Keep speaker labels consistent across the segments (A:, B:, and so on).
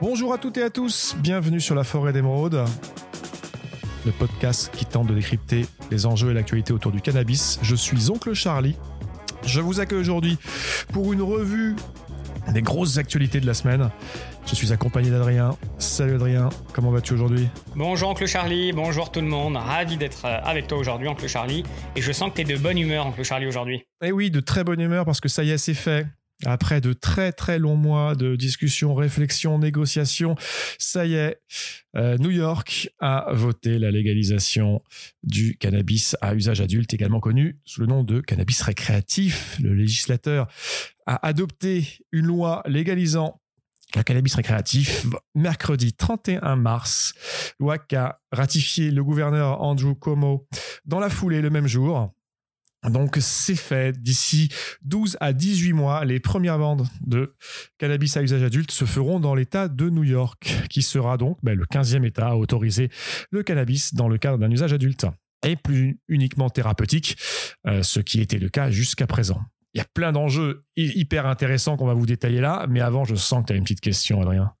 A: Bonjour à toutes et à tous, bienvenue sur la forêt d'émeraude, le podcast qui tente de décrypter les enjeux et l'actualité autour du cannabis. Je suis Oncle Charlie. Je vous accueille aujourd'hui pour une revue des grosses actualités de la semaine. Je suis accompagné d'Adrien. Salut Adrien, comment vas-tu aujourd'hui?
B: Bonjour Oncle Charlie, bonjour tout le monde. Ravi d'être euh, avec toi aujourd'hui, Oncle Charlie. Et je sens que tu es de bonne humeur, Oncle Charlie, aujourd'hui.
A: Eh oui, de très bonne humeur parce que ça y est, c'est fait. Après de très très longs mois de discussions, réflexions, négociations, ça y est, euh, New York a voté la légalisation du cannabis à usage adulte, également connu sous le nom de cannabis récréatif. Le législateur a adopté une loi légalisant le cannabis récréatif mercredi 31 mars, loi qu'a ratifié le gouverneur Andrew Cuomo dans la foulée le même jour. Donc c'est fait. D'ici 12 à 18 mois, les premières ventes de cannabis à usage adulte se feront dans l'État de New York, qui sera donc ben, le 15e État à autoriser le cannabis dans le cadre d'un usage adulte et plus uniquement thérapeutique, euh, ce qui était le cas jusqu'à présent. Il y a plein d'enjeux hyper intéressants qu'on va vous détailler là, mais avant, je sens que tu as une petite question, Adrien.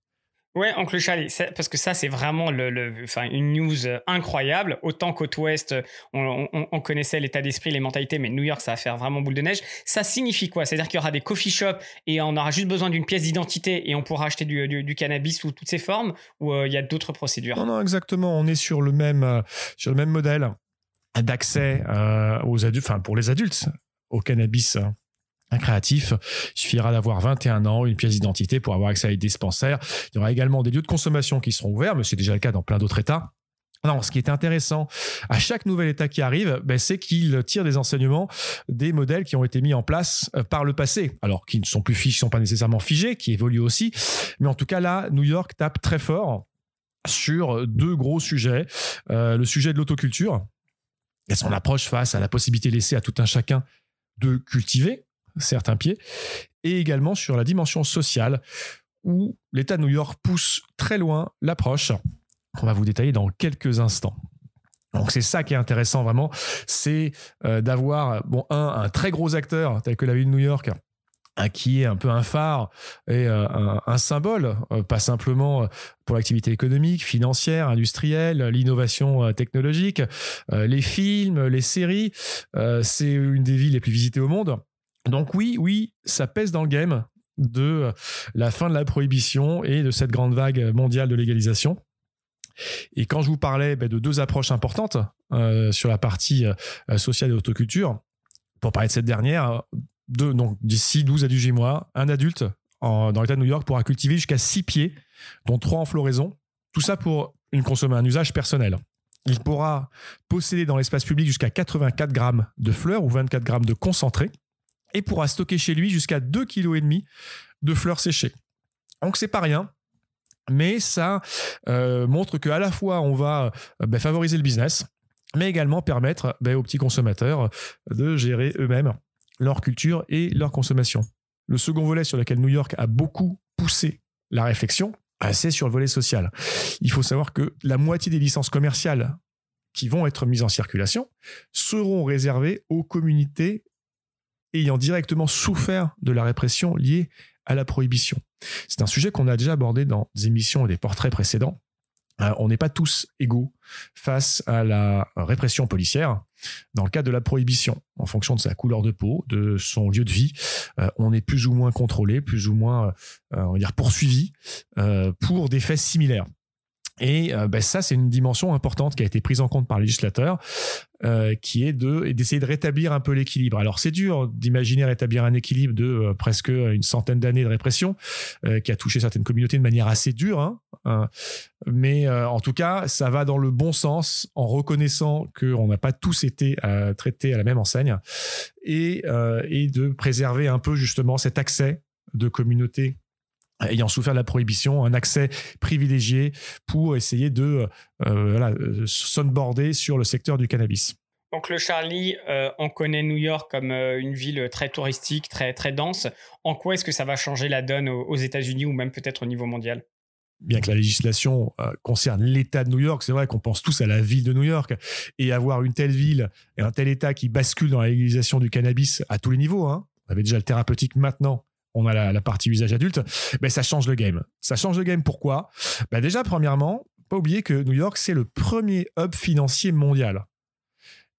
B: Ouais, Oncle Charlie, parce que ça, c'est vraiment le, enfin, une news incroyable. Autant côte ouest, on, on, connaissait l'état d'esprit, les mentalités, mais New York, ça va faire vraiment boule de neige. Ça signifie quoi? C'est-à-dire qu'il y aura des coffee shops et on aura juste besoin d'une pièce d'identité et on pourra acheter du, du, cannabis sous toutes ses formes? Ou euh, il y a d'autres procédures?
A: Non, non, exactement. On est sur le même, euh, sur le même modèle d'accès euh, aux adultes, enfin pour les adultes, au cannabis un créatif, il suffira d'avoir 21 ans, une pièce d'identité pour avoir accès à des dispensaires. Il y aura également des lieux de consommation qui seront ouverts, mais c'est déjà le cas dans plein d'autres États. Non, ce qui est intéressant à chaque nouvel État qui arrive, ben, c'est qu'il tire des enseignements des modèles qui ont été mis en place euh, par le passé, alors qui ne sont plus figés, sont pas nécessairement figés, qui évoluent aussi. Mais en tout cas, là, New York tape très fort sur deux gros sujets. Euh, le sujet de l'autoculture et son approche face à la possibilité laissée à tout un chacun de cultiver certains pieds, et également sur la dimension sociale, où l'État de New York pousse très loin l'approche qu'on va vous détailler dans quelques instants. Donc c'est ça qui est intéressant vraiment, c'est euh, d'avoir bon un très gros acteur tel que la ville de New York qui est un peu un phare et euh, un, symbole, euh, pas simplement pour l'activité économique, financière, industrielle, l'innovation technologique, les films, les séries. c'est une des villes les plus visitées au monde. Donc oui, oui, ça pèse dans le game de la fin de la prohibition et de cette grande vague mondiale de légalisation. Et quand je vous parlais ben, de deux approches importantes euh, sur la partie euh, sociale et autoculture, pour parler de cette dernière, d'ici 12 à 18 mois, un adulte dans l'État de New York pourra cultiver jusqu'à 6 pieds, dont 3 en floraison. Tout ça pour une un usage personnel. Il pourra posséder dans l'espace public jusqu'à 84 grammes de fleurs ou 24 grammes de concentré et pourra stocker chez lui jusqu'à 2,5 kg de fleurs séchées. Donc c'est pas rien, mais ça euh, montre qu'à la fois on va euh, ben, favoriser le business, mais également permettre ben, aux petits consommateurs de gérer eux-mêmes leur culture et leur consommation. Le second volet sur lequel New York a beaucoup poussé la réflexion, ben, c'est sur le volet social. Il faut savoir que la moitié des licences commerciales qui vont être mises en circulation seront réservées aux communautés ayant directement souffert de la répression liée à la prohibition. C'est un sujet qu'on a déjà abordé dans des émissions et des portraits précédents. Euh, on n'est pas tous égaux face à la répression policière dans le cas de la prohibition. En fonction de sa couleur de peau, de son lieu de vie, euh, on est plus ou moins contrôlé, plus ou moins euh, on va dire poursuivi pour des faits similaires. Et ben, ça, c'est une dimension importante qui a été prise en compte par le législateur, euh, qui est de d'essayer de rétablir un peu l'équilibre. Alors c'est dur d'imaginer rétablir un équilibre de euh, presque une centaine d'années de répression, qui a touché certaines communautés de manière assez dure, hein, hein. mais en tout cas, ça va dans le bon sens en reconnaissant qu'on n'a pas tous été traités à la même enseigne et, et de préserver un peu justement cet accès de communautés ayant souffert de la prohibition, un accès privilégié pour essayer de euh, voilà, euh, sur le secteur du cannabis.
B: Donc le Charlie, euh, on connaît New York comme euh, une ville très touristique, très très dense. En quoi est-ce que ça va changer la donne aux, États-Unis ou même peut-être au niveau mondial?
A: Bien que la législation concerne l'État de New York, c'est vrai qu'on pense tous à la ville de New York et avoir une telle ville et un tel État qui bascule dans la légalisation du cannabis à tous les niveaux. Hein. On avait déjà le thérapeutique maintenant on a la, partie usage adulte, ben, ça change le game. Ça change le game pourquoi? Ben Déjà, premièrement, pas oublier que New York, c'est le premier hub financier mondial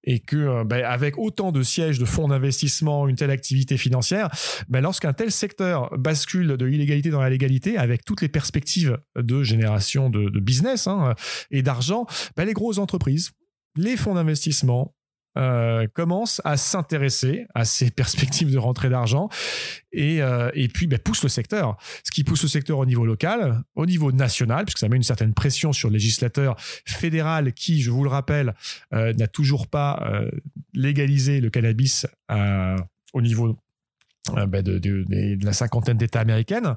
A: et que euh, ben, avec autant de sièges de fonds d'investissement, une telle activité financière, ben, lorsqu'un tel secteur bascule de l'illégalité dans la légalité, avec toutes les perspectives de génération de, business hein, et d'argent, ben, les grosses entreprises, les fonds d'investissement, euh, commence à s'intéresser à ces perspectives de rentrée d'argent et, euh, et puis ben, pousse le secteur. Ce qui pousse le secteur au niveau local, au niveau national, puisque ça met une certaine pression sur le législateur fédéral qui, je vous le rappelle, euh, n'a toujours pas légalisé le cannabis au niveau ben, de, de, la cinquantaine d'États américaines.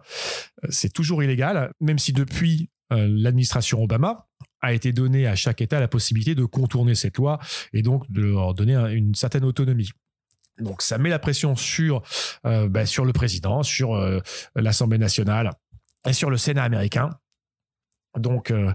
A: C'est toujours illégal, même si depuis l'administration Obama, a été donné à chaque État la possibilité de contourner cette loi et donc de leur donner une certaine autonomie. Donc ça met la pression sur, euh, bah, sur le président, sur euh, l'Assemblée nationale et sur le Sénat américain. Donc euh,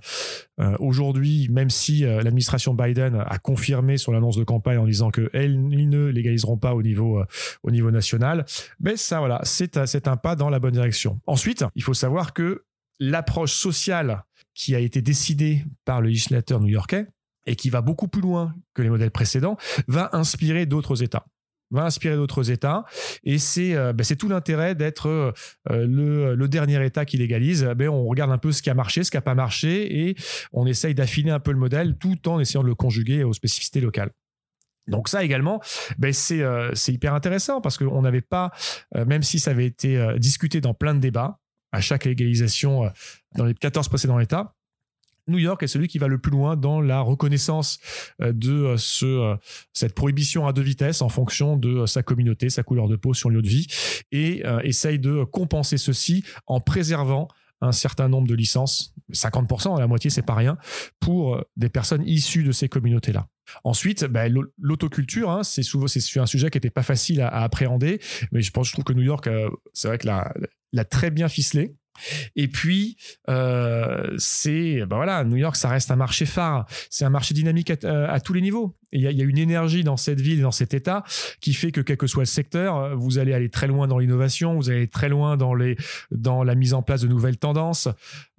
A: aujourd'hui, même si l'administration Biden a confirmé sur l'annonce de campagne en disant qu'ils ne légaliseront pas au niveau, au niveau national, mais ça voilà, c'est un pas dans la bonne direction. Ensuite, il faut savoir que l'approche sociale qui a été décidé par le législateur new-yorkais et qui va beaucoup plus loin que les modèles précédents, va inspirer d'autres États va inspirer d'autres États. Et c'est euh, ben, tout l'intérêt d'être euh, le, dernier État qui légalise. Ben, on regarde un peu ce qui a marché, ce qui n'a pas marché, et on essaye d'affiner un peu le modèle tout en essayant de le conjuguer aux spécificités locales. Donc ça également, ben c'est hyper intéressant parce qu'on n'avait pas, même si ça avait été discuté dans plein de débats, à chaque légalisation euh, dans les 14 précédents États. New York est celui qui va le plus loin dans la reconnaissance euh, de euh, ce, cette prohibition à deux vitesses en fonction de sa communauté, sa couleur de peau, son lieu de vie, et essaye de compenser ceci en préservant un certain nombre de licences, 50%, la moitié c'est pas rien, pour des personnes issues de ces communautés-là. Ensuite, bah, l'autoculture, hein, c'est souvent un sujet qui n'était pas facile à, appréhender, mais je pense, je trouve que New York, c'est vrai que la, l'a très bien ficelé. Et puis, euh, c'est, ben voilà, New York, ça reste un marché phare. C'est un marché dynamique à, tous les niveaux. Il y, a, une énergie dans cette ville, dans cet État, qui fait que quel que soit le secteur, vous allez aller très loin dans l'innovation, vous allez très loin dans, les, dans la mise en place de nouvelles tendances,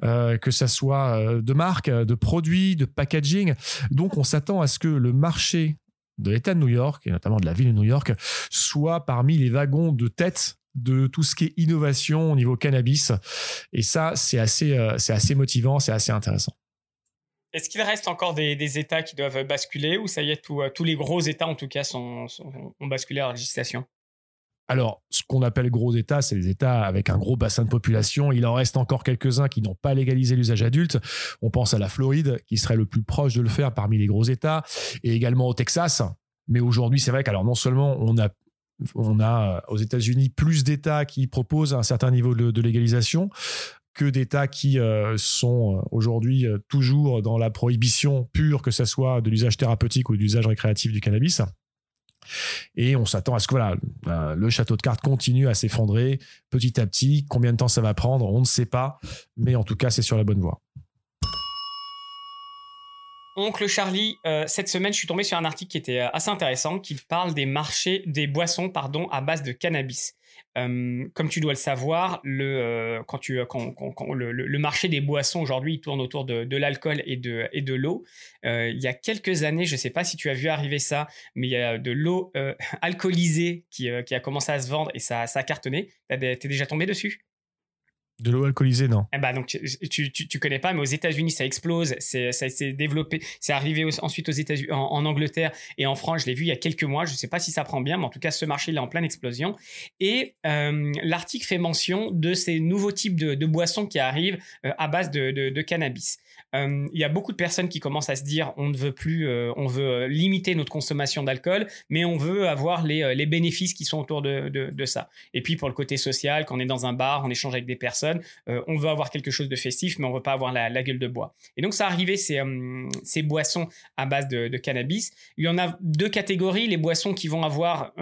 A: euh, que ça soit euh, de marques, de produits, de packaging. Donc, on s'attend à ce que le marché de l'État de New York, et notamment de la ville de New York, soit parmi les wagons de tête de tout ce qui est innovation au niveau cannabis. Et ça, c'est assez, euh, c'est assez motivant, c'est assez intéressant.
B: Est-ce qu'il reste encore des, États qui doivent basculer ou ça y est, euh, tous les gros États en tout cas sont, ont basculé à la législation?
A: Alors, ce qu'on appelle gros États, c'est les États avec un gros bassin de population. Il en reste encore quelques-uns qui n'ont pas légalisé l'usage adulte. On pense à la Floride, qui serait le plus proche de le faire parmi les gros États, et également au Texas. Mais aujourd'hui, c'est vrai qu'alors non seulement on a on a euh, aux États-Unis plus d'États qui proposent un certain niveau de, légalisation que d'États qui euh, sont euh, aujourd'hui toujours dans la prohibition pure, que ce soit de l'usage thérapeutique ou de l'usage récréatif du cannabis. Et on s'attend à ce que voilà, le château de cartes continue à s'effondrer petit à petit. Combien de temps ça va prendre, on ne sait pas, mais en tout cas, c'est sur la bonne voie.
B: Oncle Charlie, euh, cette semaine, je suis tombé sur un article qui était euh, assez intéressant, qui parle des marchés, des boissons, pardon, à base de cannabis. Euh, comme tu dois le savoir, le, quand tu, le, marché des boissons aujourd'hui tourne autour de, l'alcool et de, et de l'eau. il y a quelques années, je ne sais pas si tu as vu arriver ça, mais il y a de l'eau alcoolisée qui, qui, a commencé à se vendre et ça, ça a cartonné. T'es déjà tombé dessus?
A: De l'eau alcoolisée, non.
B: Eh ben, donc, tu, tu, connais pas, mais aux États-Unis, ça explose. C'est, ça s'est développé. C'est arrivé ensuite aux États-Unis, en, Angleterre et en France. Je l'ai vu il y a quelques mois. Je sais pas si ça prend bien, mais en tout cas, ce marché, il est en pleine explosion. Et euh, l'article fait mention de ces nouveaux types de, boissons qui arrivent euh, à base de, de cannabis. Euh, il y a beaucoup de personnes qui commencent à se dire on ne veut plus, euh, on veut euh, limiter notre consommation d'alcool, mais on veut avoir les, les, bénéfices qui sont autour de, de, ça. Et puis pour le côté social, quand on est dans un bar, on échange avec des personnes, on veut avoir quelque chose de festif, mais on veut pas avoir la, la gueule de bois. Et donc ça arrivait ces, ces boissons à base de, cannabis. Il y en a deux catégories les boissons qui vont avoir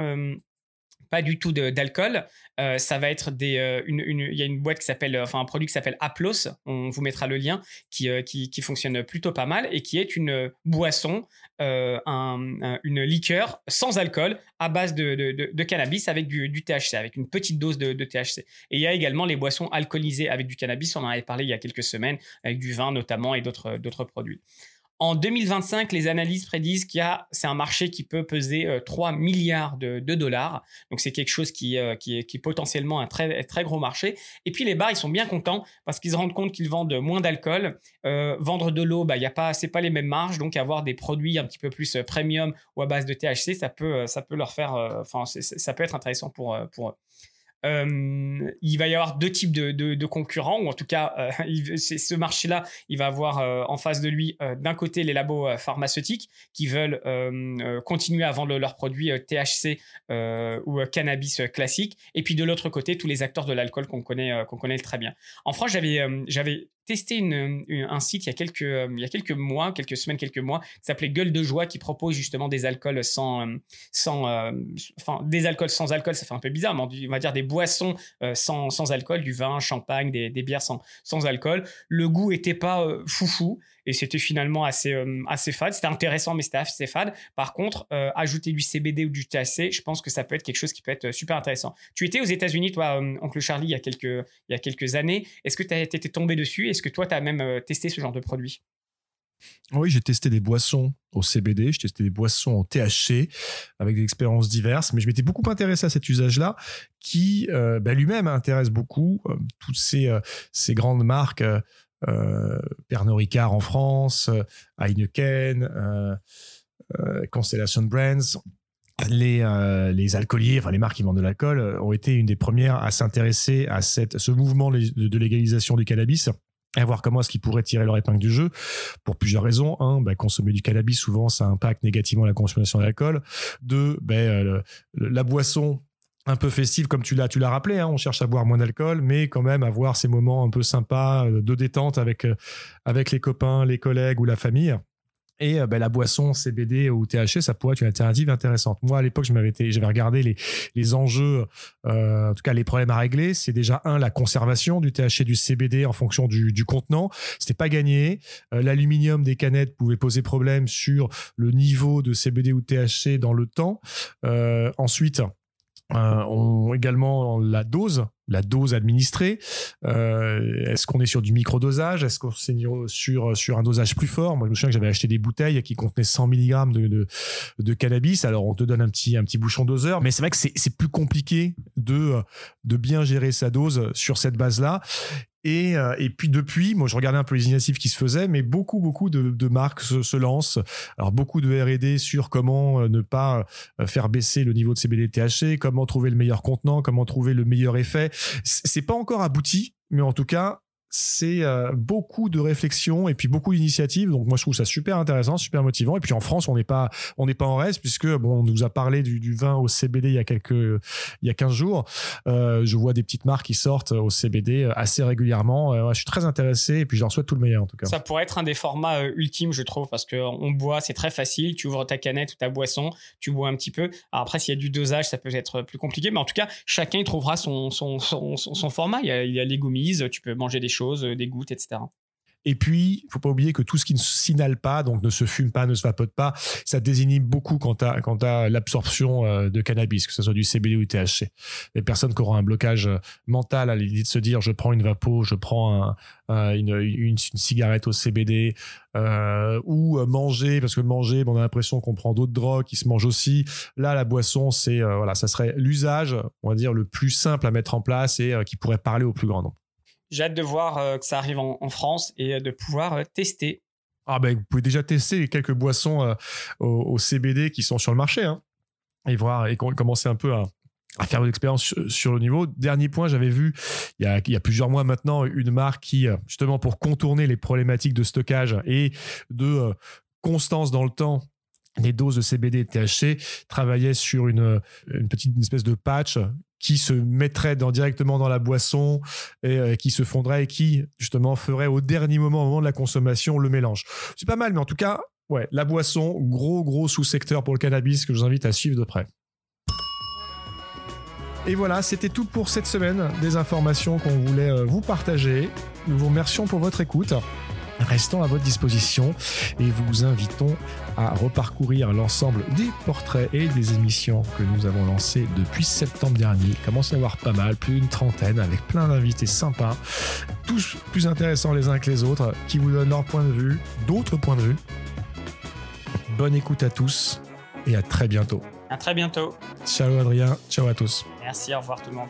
B: pas du tout d'alcool. Euh, ça va être des. Euh, il y a une boîte qui s'appelle, enfin un produit qui s'appelle Aplos. On vous mettra le lien qui, qui, fonctionne plutôt pas mal et qui est une boisson, un, une liqueur sans alcool à base de, de, cannabis avec du, du, THC, avec une petite dose de, THC. Et il y a également les boissons alcoolisées avec du cannabis. On en avait parlé il y a quelques semaines avec du vin notamment et d'autres produits. En 2025, les analyses prédisent qu'il y a, c'est un marché qui peut peser 3 euh, milliards de, dollars. Donc c'est quelque chose qui, euh, qui, est, qui, potentiellement un très, très gros marché. Et puis les bars, ils sont bien contents parce qu'ils se rendent compte qu'ils vendent moins d'alcool. Euh, vendre de l'eau, bah, y a pas, pas les mêmes marges. Donc avoir des produits un petit peu plus premium ou à base de THC, ça peut, ça peut leur faire, enfin, ça peut être intéressant pour, pour eux. Euh, il va y avoir deux types de, concurrents, ou en tout cas, euh, ce marché-là, il va avoir euh, en face de lui, d'un côté, les labos pharmaceutiques qui veulent continuer à vendre leurs produits THC ou cannabis classique, et puis de l'autre côté, tous les acteurs de l'alcool qu'on connaît, très bien. En France, j'avais testé une, un site il y, a quelques, il y a quelques mois, quelques semaines, quelques mois, qui s'appelait Gueule de Joie, qui propose justement des alcools sans, sans, enfin, des alcools sans alcool, ça fait un peu bizarre, mais on va dire des boissons euh, sans, alcool, du vin, champagne, des, bières sans, alcool. Le goût était pas euh, foufou et c'était finalement assez, euh, assez fade. C'était intéressant, mais c'était assez fade. Par contre, ajouter du CBD ou du THC, je pense que ça peut être quelque chose qui peut être super intéressant. Tu étais aux États-Unis, toi, oncle Charlie, il y a quelques, années. Est-ce que tu été tombé dessus? Est-ce que toi, tu as même testé ce genre de produit?
A: Oui, j'ai testé des boissons au CBD, j'ai testé des boissons au THC avec des expériences diverses, mais je m'étais beaucoup intéressé à cet usage-là qui euh, bah, lui-même intéresse beaucoup euh, toutes euh, ces, grandes marques, Pernod Ricard en France, Heineken, Constellation Brands. Les, les alcooliers, enfin les marques qui vendent de l'alcool, ont été une des premières à s'intéresser à cette, ce mouvement de légalisation du cannabis et voir comment est-ce qu'ils pourraient tirer leur épingle du jeu pour plusieurs raisons. Un, bah, consommer du cannabis, souvent, ça impacte négativement la consommation d'alcool. Deux, bah, euh, la boisson un peu festive comme tu l'as tu l'as rappelé hein, on cherche à boire moins d'alcool mais quand même avoir ces moments un peu sympas euh, de détente avec euh, avec les copains les collègues ou la famille et euh, ben, la boisson CBD ou THC, ça pourrait être une alternative intéressante. Moi, à l'époque, je j'avais regardé les, les enjeux, en tout cas les problèmes à régler. C'est déjà un la conservation du THC du CBD en fonction du, du contenant. C'était pas gagné. L'aluminium des canettes pouvait poser problème sur le niveau de CBD ou THC dans le temps. Ensuite, euh, on, également la dose, la dose administrée. Euh, est-ce qu'on est sur du microdosage? Est-ce qu'on est sur, sur un dosage plus fort? Moi, je me souviens que j'avais acheté des bouteilles qui contenaient 100 mg de, de, cannabis. Alors, on te donne un petit, un petit bouchon doseur, mais c'est vrai que c'est plus compliqué de, de bien gérer sa dose sur cette base-là. Et, euh, et, puis depuis, moi je regardais un peu les initiatives qui se faisaient, mais beaucoup, beaucoup de, marques se, se, lancent. Alors beaucoup de R&D sur comment euh, ne pas euh, faire baisser le niveau de CBD THC, comment trouver le meilleur contenant, comment trouver le meilleur effet. C'est pas encore abouti, mais en tout cas, c'est euh, beaucoup de réflexion et puis beaucoup d'initiatives. Donc moi je trouve ça super intéressant, super motivant. Et puis en France on n'est pas on n'est pas en reste puisque bon on nous a parlé du, vin au CBD il y a quelques il y a 15 jours. Euh, je vois des petites marques qui sortent au CBD euh, assez régulièrement. Euh, je suis très intéressé et puis je leur souhaite tout le meilleur en tout cas.
B: Ça pourrait être un des formats ultimes je trouve parce que on boit c'est très facile. Tu ouvres ta canette ou ta boisson, tu bois un petit peu. Après s'il y a du dosage ça peut être plus compliqué, mais en tout cas chacun trouvera son son, son, son, format. Il y, a, il y a les gommises, tu peux manger des choses euh, des gouttes, etc.
A: Et puis, il faut pas oublier que tout ce qui ne s'inhale pas, donc ne se fume pas, ne se vapote pas, ça désinhibe beaucoup quand tu as, l'absorption euh, de cannabis, que ce soit du CBD ou du THC. Les personnes qui auront un blocage euh, mental à l'idée de se dire je prends une vapo, je prends une, cigarette au CBD, ou manger, parce que manger, on a l'impression qu'on prend d'autres drogues qui se mangent aussi. Là, la boisson, c'est voilà, ça serait l'usage, on va dire, le plus simple à mettre en place et qui pourrait parler au plus grand nombre.
B: J'ai hâte de voir euh, que ça arrive en, France et euh, de pouvoir euh, tester.
A: Ah ben, vous pouvez déjà tester quelques boissons au, CBD qui sont sur le marché hein, et voir et commencer un peu à, faire une expérience sur, le niveau. Dernier point, j'avais vu il y, a, plusieurs mois maintenant une marque qui, justement pour contourner les problématiques de stockage et de constance dans le temps des doses de CBD et THC, travaillait sur une, une petite espèce de patch qui se mettrait dans, directement dans la boisson et euh, qui se fondrait et qui justement ferait au dernier moment, au moment de la consommation, le mélange. C'est pas mal, mais en tout cas, ouais, la boisson, gros gros sous-secteur pour le cannabis que je vous invite à suivre de près. Et voilà, c'était tout pour cette semaine. Des informations qu'on voulait euh, vous partager. Nous vous remercions pour votre écoute. Restons à votre disposition et vous invitons à reparcourir l'ensemble des portraits et des émissions que nous avons lancées depuis septembre dernier. Il commence à y avoir pas mal, plus d'une trentaine, avec plein d'invités sympas, tous plus intéressants les uns que les autres, qui vous donnent leur point de vue, d'autres points de vue. Bonne écoute à tous et à très bientôt.
B: À très bientôt.
A: Ciao Adrien, ciao à tous.
B: Merci, au revoir tout le monde.